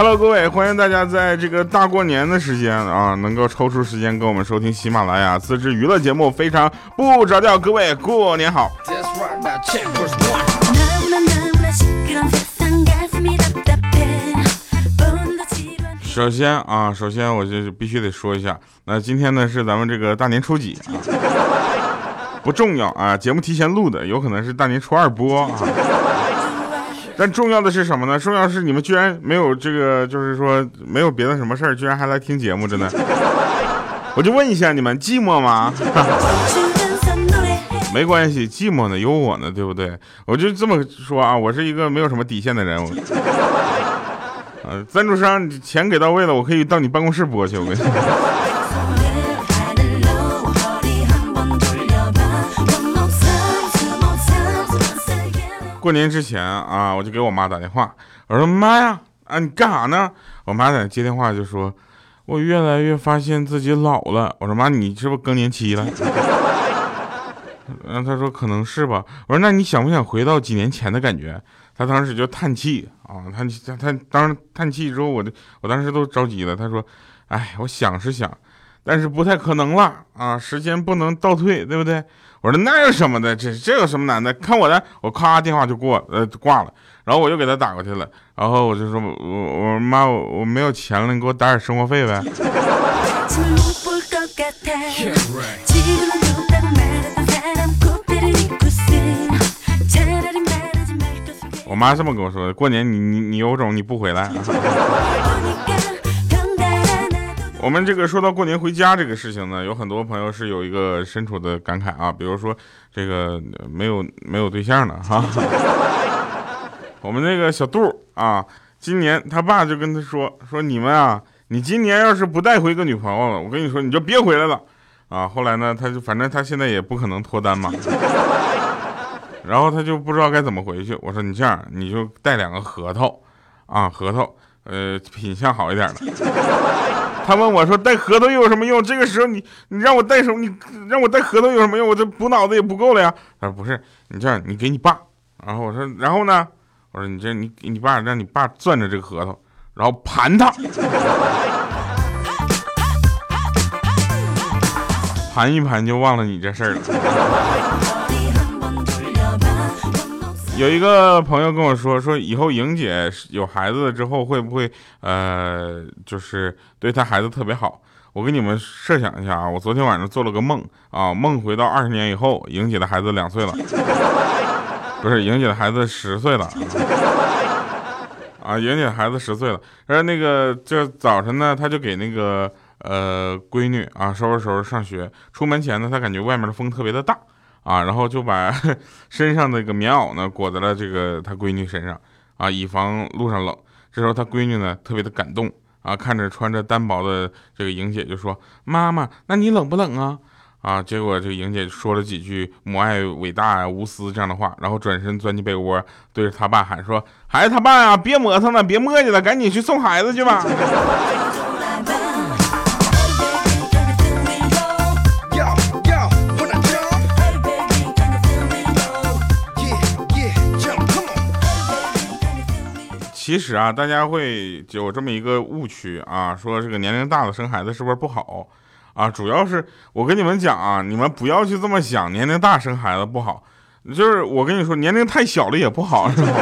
Hello，各位，欢迎大家在这个大过年的时间啊，能够抽出时间跟我们收听喜马拉雅自制娱乐节目，非常不着调。各位过年好。首先啊，首先我就必须得说一下，那今天呢是咱们这个大年初几啊？不重要啊，节目提前录的，有可能是大年初二播啊。但重要的是什么呢？重要是你们居然没有这个，就是说没有别的什么事儿，居然还来听节目，真的。我就问一下你们，寂寞吗？没关系，寂寞呢有我呢，对不对？我就这么说啊，我是一个没有什么底线的人。呃，赞助商钱给到位了，我可以到你办公室播去，我跟你。过年之前啊，我就给我妈打电话，我说妈呀，啊你干啥呢？我妈在接电话就说，我越来越发现自己老了。我说妈，你是不是更年期了？然后她说可能是吧。我说那你想不想回到几年前的感觉？她当时就叹气啊，叹气，她当时叹气之后，我就我当时都着急了。她说，哎，我想是想，但是不太可能了啊，时间不能倒退，对不对？我说那有什么的，这这有什么难的？看我的，我咔电话就过，呃挂了，然后我又给他打过去了，然后我就说，我我说妈，我我没有钱了，你给我打点生活费呗。我妈这么跟我说的，过年你你你有种你不回来。我们这个说到过年回家这个事情呢，有很多朋友是有一个深处的感慨啊，比如说这个没有没有对象的哈。我们那个小杜啊，今年他爸就跟他说说你们啊，你今年要是不带回个女朋友了，我跟你说你就别回来了啊。后来呢，他就反正他现在也不可能脱单嘛，然后他就不知道该怎么回去。我说你这样，你就带两个核桃啊，核桃，呃，品相好一点的。他问我说：“带核桃又有什么用？”这个时候你你让我带什么？你让我带核桃有什么用？我这补脑子也不够了呀。他说：“不是，你这样，你给你爸。”然后我说：“然后呢？”我说：“你这你给你爸，让你爸攥着这个核桃，然后盘它，盘一盘就忘了你这事儿了。”有一个朋友跟我说，说以后莹姐有孩子了之后会不会呃，就是对她孩子特别好？我给你们设想一下啊，我昨天晚上做了个梦啊，梦回到二十年以后，莹姐的孩子两岁了，不是莹姐的孩子十岁了啊，莹姐的孩子十岁了。然后那个就早晨呢，她就给那个呃闺女啊收拾收拾上学，出门前呢，她感觉外面的风特别的大。啊，然后就把 身上那个棉袄呢裹在了这个他闺女身上，啊，以防路上冷。这时候他闺女呢特别的感动，啊，看着穿着单薄的这个莹姐就说：“妈妈，那你冷不冷啊？”啊，结果这个莹姐说了几句母爱伟大呀、无私这样的话，然后转身钻进被窝，对着他爸喊说：“孩子他爸呀，别磨蹭了，别磨叽了，赶紧去送孩子去吧。”其实啊，大家会有这么一个误区啊，说这个年龄大了生孩子是不是不好啊？主要是我跟你们讲啊，你们不要去这么想，年龄大生孩子不好。就是我跟你说，年龄太小了也不好，是吧？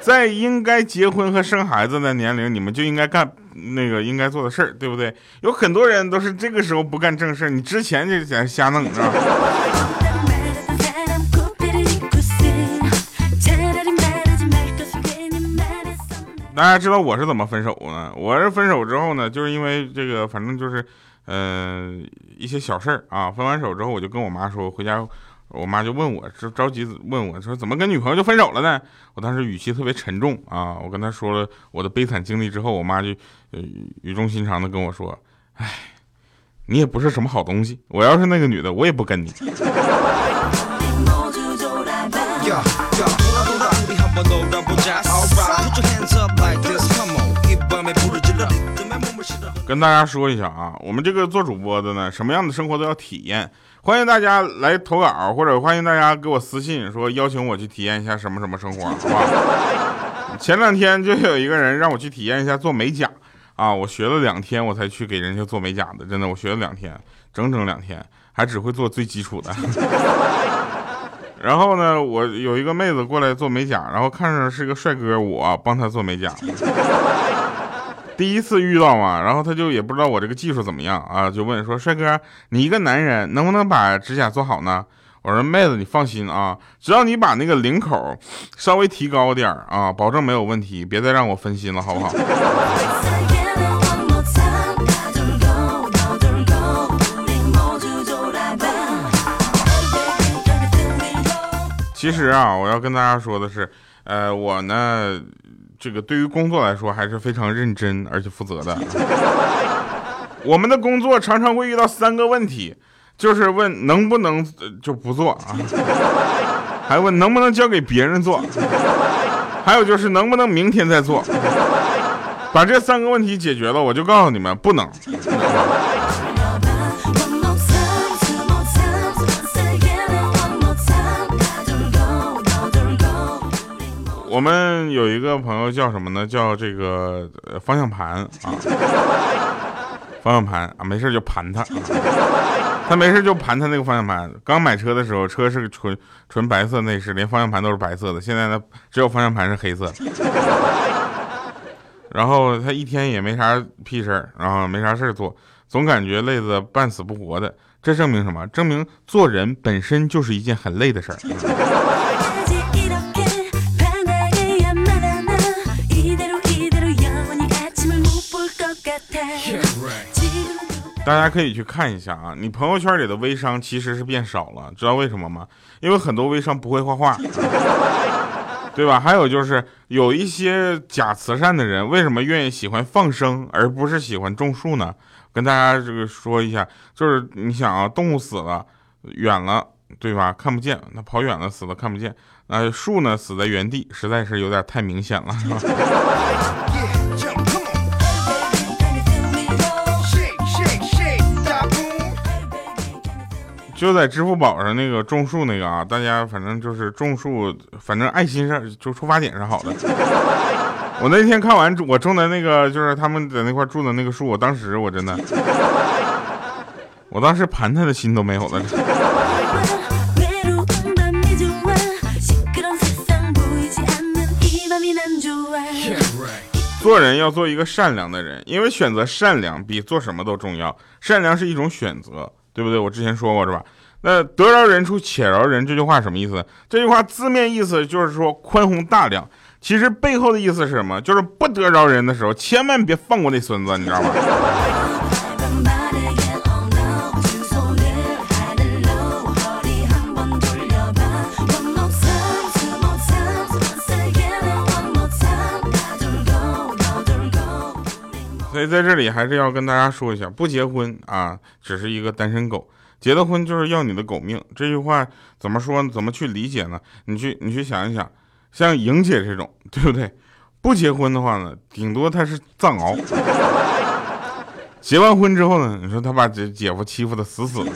在应该结婚和生孩子的年龄，你们就应该干那个应该做的事儿，对不对？有很多人都是这个时候不干正事儿，你之前就在瞎弄，是吧？大家知道我是怎么分手呢？我是分手之后呢，就是因为这个，反正就是，嗯，一些小事儿啊。分完手之后，我就跟我妈说，回家，我妈就问我，着着急问我说，怎么跟女朋友就分手了呢？我当时语气特别沉重啊，我跟她说了我的悲惨经历之后，我妈就语重心长的跟我说，哎，你也不是什么好东西，我要是那个女的，我也不跟你。跟大家说一下啊，我们这个做主播的呢，什么样的生活都要体验。欢迎大家来投稿，或者欢迎大家给我私信说邀请我去体验一下什么什么生活，好吧？前两天就有一个人让我去体验一下做美甲啊，我学了两天我才去给人家做美甲的，真的，我学了两天，整整两天，还只会做最基础的。然后呢，我有一个妹子过来做美甲，然后看上是个帅哥，我帮她做美甲。第一次遇到嘛，然后他就也不知道我这个技术怎么样啊，就问说：“帅哥，你一个男人能不能把指甲做好呢？”我说：“妹子，你放心啊，只要你把那个领口稍微提高点啊，保证没有问题，别再让我分心了，好不好？”其实啊，我要跟大家说的是，呃，我呢，这个对于工作来说还是非常认真而且负责的。我们的工作常常会遇到三个问题，就是问能不能就不做啊，还问能不能交给别人做，还有就是能不能明天再做。把这三个问题解决了，我就告诉你们，不能。我们有一个朋友叫什么呢？叫这个方向盘啊，方向盘啊，没事就盘它，他没事就盘他那个方向盘。刚买车的时候，车是个纯纯白色内饰，连方向盘都是白色的。现在呢，只有方向盘是黑色。然后他一天也没啥屁事儿，然后没啥事儿做，总感觉累得半死不活的。这证明什么？证明做人本身就是一件很累的事儿。大家可以去看一下啊，你朋友圈里的微商其实是变少了，知道为什么吗？因为很多微商不会画画，对吧？还有就是有一些假慈善的人，为什么愿意喜欢放生而不是喜欢种树呢？跟大家这个说一下，就是你想啊，动物死了远了，对吧？看不见，那跑远了死了看不见，那树呢死在原地，实在是有点太明显了。就在支付宝上那个种树那个啊，大家反正就是种树，反正爱心上就出发点是好的。我那天看完我种的那个，就是他们在那块种的那个树，我当时我真的，我当时盘他的心都没有了。做人要做一个善良的人，因为选择善良比做什么都重要。善良是一种选择。对不对？我之前说过是吧？那得饶人处且饶人这句话什么意思？这句话字面意思就是说宽宏大量，其实背后的意思是什么？就是不得饶人的时候，千万别放过那孙子，你知道吗？所以在这里还是要跟大家说一下，不结婚啊，只是一个单身狗；结了婚就是要你的狗命。这句话怎么说？怎么去理解呢？你去，你去想一想，像莹姐这种，对不对？不结婚的话呢，顶多她是藏獒；结完婚之后呢，你说她把姐姐夫欺负的死死的。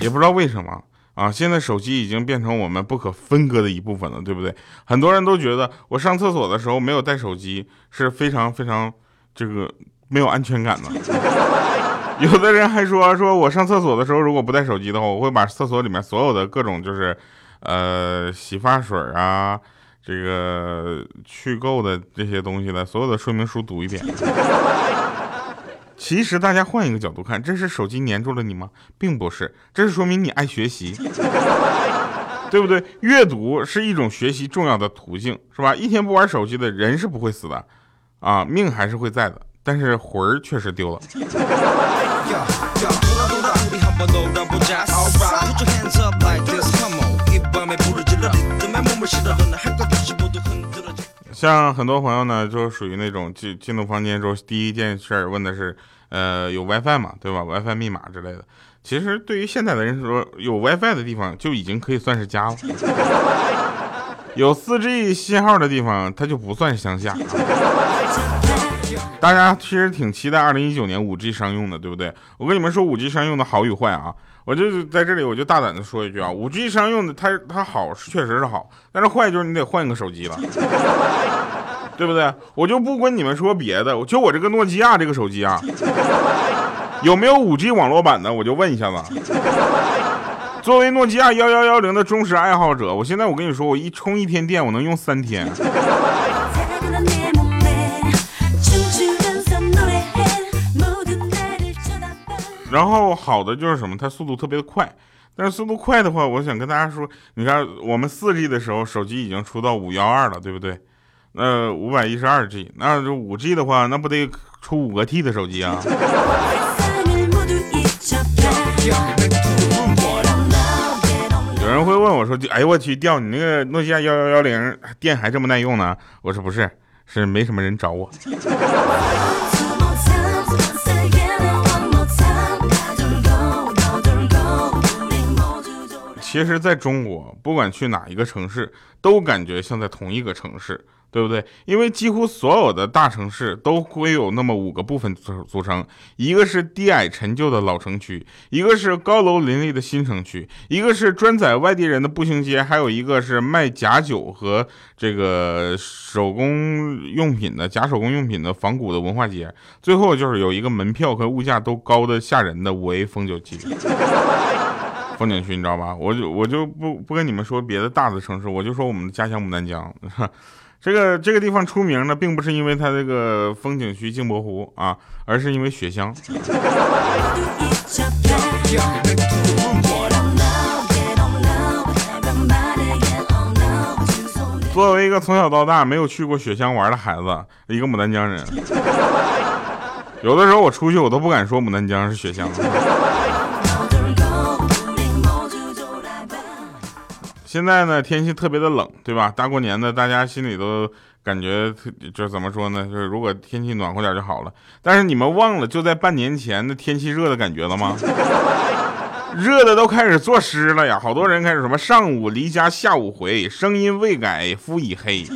也不知道为什么。啊，现在手机已经变成我们不可分割的一部分了，对不对？很多人都觉得我上厕所的时候没有带手机是非常非常这个没有安全感的。有的人还说，说我上厕所的时候如果不带手机的话，我会把厕所里面所有的各种就是呃洗发水啊，这个去垢的这些东西的所有的说明书读一遍。其实大家换一个角度看，这是手机粘住了你吗？并不是，这是说明你爱学习，对不对？阅读是一种学习重要的途径，是吧？一天不玩手机的人是不会死的，啊，命还是会在的，但是魂儿确实丢了。像很多朋友呢，就属于那种进进入房间之后，第一件事问的是，呃，有 WiFi 吗？对吧？WiFi 密码之类的。其实对于现在的人说，有 WiFi 的地方就已经可以算是家了。有 4G 信号的地方，它就不算乡下。大家其实挺期待二零一九年五 G 商用的，对不对？我跟你们说五 G 商用的好与坏啊，我就在这里我就大胆的说一句啊，五 G 商用的它它好是确实是好，但是坏就是你得换一个手机了，对不对？我就不跟你们说别的，就我这个诺基亚这个手机啊，有没有五 G 网络版的？我就问一下子。作为诺基亚幺幺幺零的忠实爱好者，我现在我跟你说，我一充一天电，我能用三天。然后好的就是什么？它速度特别的快。但是速度快的话，我想跟大家说，你看我们四 G 的时候，手机已经出到五幺二了，对不对？那五百一十二 G，那这五 G 的话，那不得出五个 T 的手机啊？有人会问我说：“哎呦我去，掉你那个诺基亚幺幺幺零电还这么耐用呢？”我说：“不是，是没什么人找我。”其实，在中国，不管去哪一个城市，都感觉像在同一个城市。对不对？因为几乎所有的大城市都会有那么五个部分组组成：一个是低矮陈旧的老城区，一个是高楼林立的新城区，一个是专载外地人的步行街，还有一个是卖假酒和这个手工用品的假手工用品的仿古的文化街。最后就是有一个门票和物价都高的吓人的五 A 风酒区。风景区，你知道吧？我就我就不不跟你们说别的大的城市，我就说我们的家乡牡丹江。这个这个地方出名呢，并不是因为它这个风景区镜泊湖啊，而是因为雪乡。作为一个从小到大没有去过雪乡玩的孩子，一个牡丹江人，有的时候我出去我都不敢说牡丹江是雪乡。现在呢，天气特别的冷，对吧？大过年的，大家心里都感觉就怎么说呢？就是如果天气暖和点就好了。但是你们忘了，就在半年前，的天气热的感觉了吗？热的都开始作诗了呀！好多人开始什么上午离家下午回，声音未改肤已黑，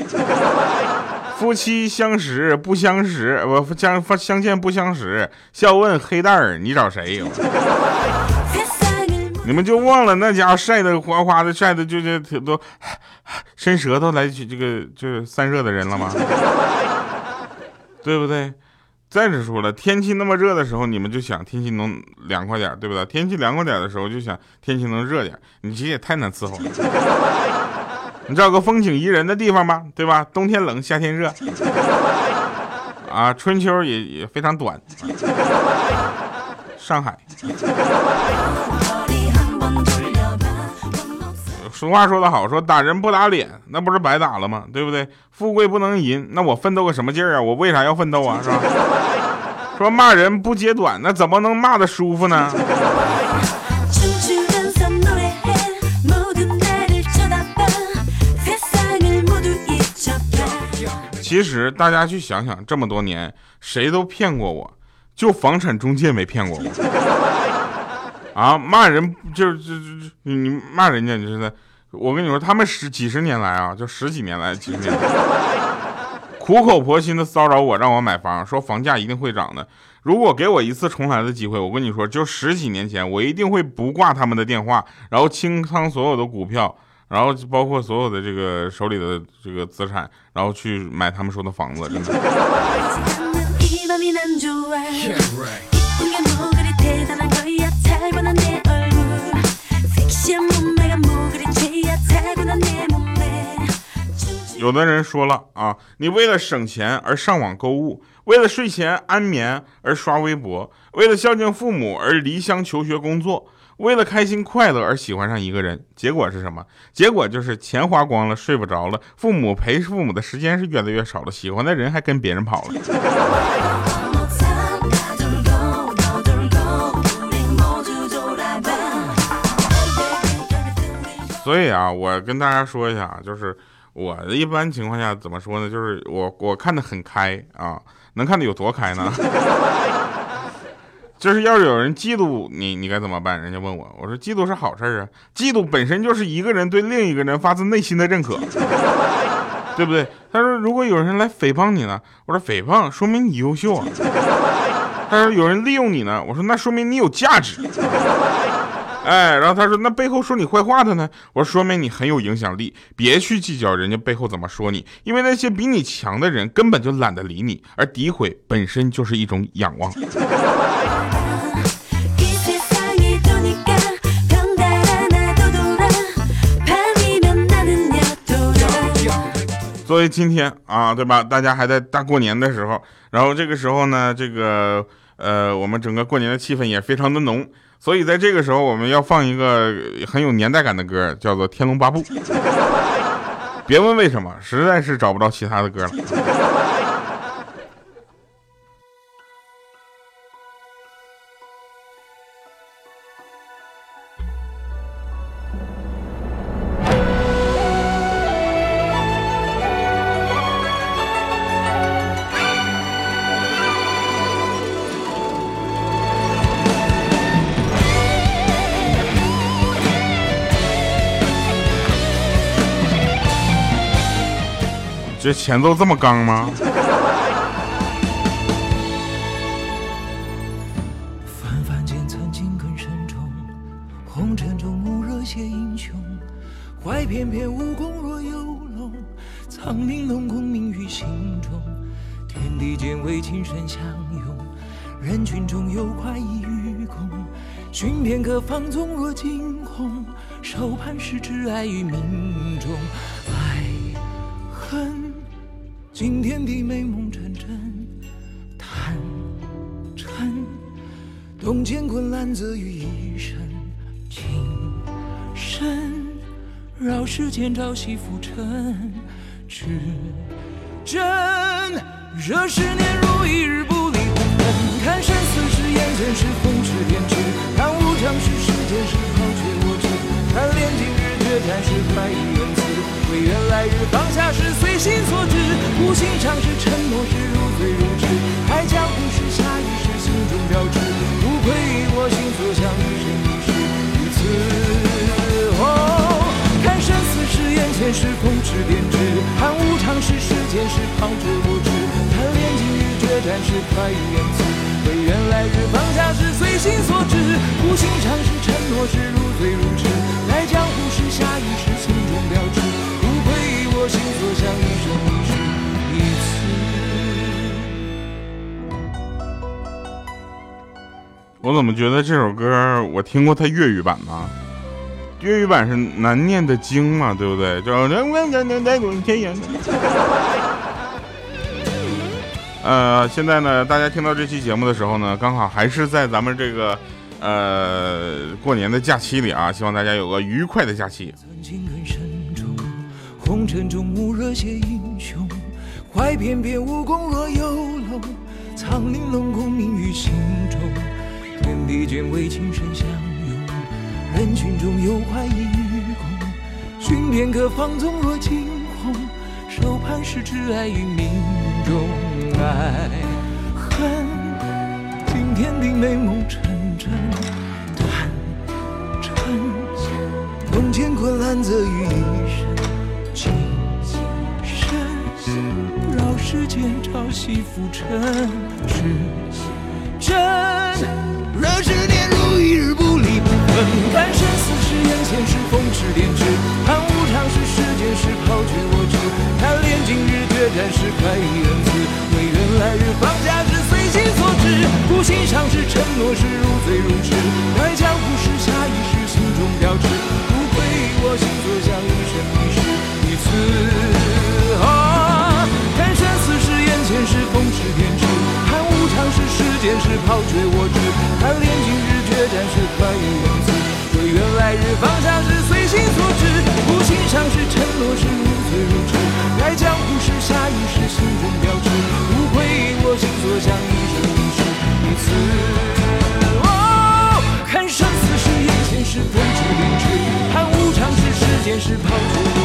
夫妻相识不相识，不相相见不相识，笑问黑蛋儿你找谁？你们就忘了那家伙晒得哗哗的，晒的就就都伸舌头来去这个就是散热的人了吗？对不对？再者说了，天气那么热的时候，你们就想天气能凉快点，对不对？天气凉快点的时候，就想天气能热点。你其实也太难伺候了。你找个风景宜人的地方吧，对吧？冬天冷，夏天热，啊，春秋也也非常短。上海。俗话说得好，说打人不打脸，那不是白打了吗？对不对？富贵不能淫，那我奋斗个什么劲儿啊？我为啥要奋斗啊？是吧？说骂人不揭短，那怎么能骂的舒服呢？其实大家去想想，这么多年谁都骗过我，就房产中介没骗过我。啊，骂人就是就就你骂人家，你是在。我跟你说，他们十几十年来啊，就十几年来，几十年来，苦口婆心的骚扰我，让我买房，说房价一定会涨的。如果给我一次重来的机会，我跟你说，就十几年前，我一定会不挂他们的电话，然后清仓所有的股票，然后包括所有的这个手里的这个资产，然后去买他们说的房子，真的。有的人说了啊，你为了省钱而上网购物，为了睡前安眠而刷微博，为了孝敬父母而离乡求学工作，为了开心快乐而喜欢上一个人，结果是什么？结果就是钱花光了，睡不着了，父母陪父母的时间是越来越少了，喜欢的人还跟别人跑了。所以啊，我跟大家说一下，就是。我一般情况下怎么说呢？就是我我看的很开啊，能看的有多开呢？就是要是有人嫉妒你，你该怎么办？人家问我，我说嫉妒是好事啊，嫉妒本身就是一个人对另一个人发自内心的认可。对不对？他说如果有人来诽谤你呢，我说诽谤说明你优秀啊。他说有人利用你呢，我说那说明你有价值。哎，然后他说那背后说你坏话的呢，我说说明你很有影响力，别去计较人家背后怎么说你，因为那些比你强的人根本就懒得理你，而诋毁本身就是一种仰望。作为今天啊，对吧？大家还在大过年的时候，然后这个时候呢，这个呃，我们整个过年的气氛也非常的浓，所以在这个时候，我们要放一个很有年代感的歌，叫做《天龙八部》。别问为什么，实在是找不到其他的歌了。这前奏这么刚吗？纷繁间曾经更慎重，红尘中无热血英雄，怀翩翩武功若游龙，苍玲珑功名于心中。天地间为情深相拥，人群中有快意与共，寻片刻放纵若惊鸿，手盼是挚爱于命中。惊天地美梦成真，贪嗔洞见昆仑泽于一身，情深绕世间朝夕浮沉，至真惹十年如一日不离不分。看生死是眼前是风驰电掣，看无常是世间是抛却我执，看炼金日决战是快意恩赐。唯愿来日放下是随心所，无心尝试承诺是如醉如痴，爱江湖是下意识心中标志，不愧于我心所向，一生一世如此。哦，看生死是眼前是风驰电掣，看无常是世间是抛着我执，看炼金日决战是快意恩赐，唯愿来日放下是随心所至，无心尝试承诺是如醉如痴，爱江湖是下意识心中标志。无愧我心所向，我怎么觉得这首歌我听过它粤语版呢？粤语版是难念的经嘛，对不对？叫 呃，现在呢，大家听到这期节目的时候呢，刚好还是在咱们这个呃过年的假期里啊，希望大家有个愉快的假期。红尘中无热血英雄，怀翩翩武功若游龙，苍玲珑功名于心中。天地间为情深相拥，人群中有快意与共。寻片刻放纵若惊鸿，手盼是挚爱于命中。爱恨惊天地美梦成真，贪嗔洞见昆仑泽于一身。世间朝夕浮沉，是真。若执念如一日不离不分，看生死是眼前是风驰电掣，看无常是世间是抛却我执，贪恋今日决战是快意恩赐，唯愿来日放下是随心所至，不心上是承诺是如醉如痴，待江湖是下意识心中标志，不愧我心所向，一生一世一次。看生死时眼前是风驰电掣，看无常是世间是，抛却我哦，看生死是眼前是风驰电掣，看无常是世间事，抛却。